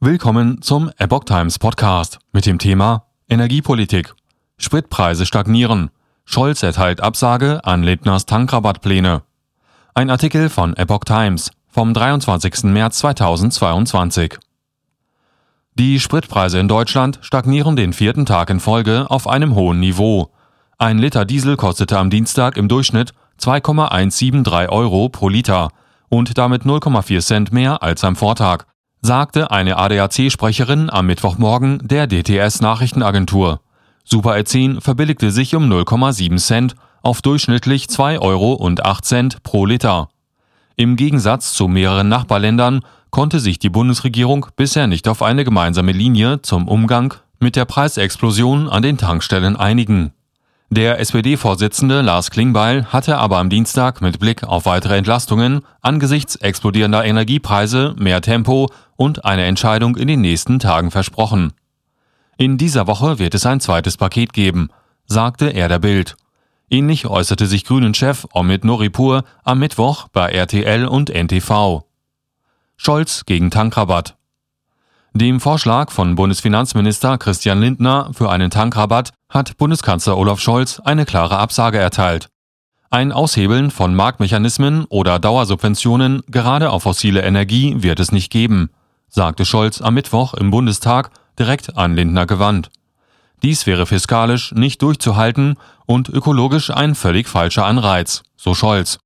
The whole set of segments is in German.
Willkommen zum Epoch Times Podcast mit dem Thema Energiepolitik. Spritpreise stagnieren. Scholz erteilt Absage an Lindners Tankrabattpläne. Ein Artikel von Epoch Times vom 23. März 2022. Die Spritpreise in Deutschland stagnieren den vierten Tag in Folge auf einem hohen Niveau. Ein Liter Diesel kostete am Dienstag im Durchschnitt 2,173 Euro pro Liter und damit 0,4 Cent mehr als am Vortag, sagte eine ADAC-Sprecherin am Mittwochmorgen der DTS-Nachrichtenagentur. Super E10 verbilligte sich um 0,7 Cent auf durchschnittlich 2,08 Euro pro Liter. Im Gegensatz zu mehreren Nachbarländern konnte sich die Bundesregierung bisher nicht auf eine gemeinsame Linie zum Umgang mit der Preisexplosion an den Tankstellen einigen. Der SPD-Vorsitzende Lars Klingbeil hatte aber am Dienstag mit Blick auf weitere Entlastungen angesichts explodierender Energiepreise mehr Tempo und eine Entscheidung in den nächsten Tagen versprochen. In dieser Woche wird es ein zweites Paket geben, sagte er der Bild. Ähnlich äußerte sich Grünen-Chef Omid Noripur am Mittwoch bei RTL und NTV. Scholz gegen Tankrabatt. Dem Vorschlag von Bundesfinanzminister Christian Lindner für einen Tankrabatt hat Bundeskanzler Olaf Scholz eine klare Absage erteilt. Ein Aushebeln von Marktmechanismen oder Dauersubventionen gerade auf fossile Energie wird es nicht geben, sagte Scholz am Mittwoch im Bundestag direkt an Lindner gewandt. Dies wäre fiskalisch nicht durchzuhalten und ökologisch ein völlig falscher Anreiz, so Scholz.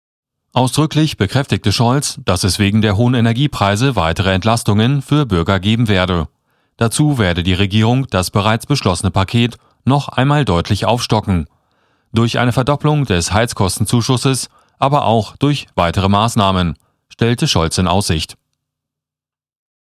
Ausdrücklich bekräftigte Scholz, dass es wegen der hohen Energiepreise weitere Entlastungen für Bürger geben werde. Dazu werde die Regierung das bereits beschlossene Paket noch einmal deutlich aufstocken. Durch eine Verdopplung des Heizkostenzuschusses, aber auch durch weitere Maßnahmen, stellte Scholz in Aussicht.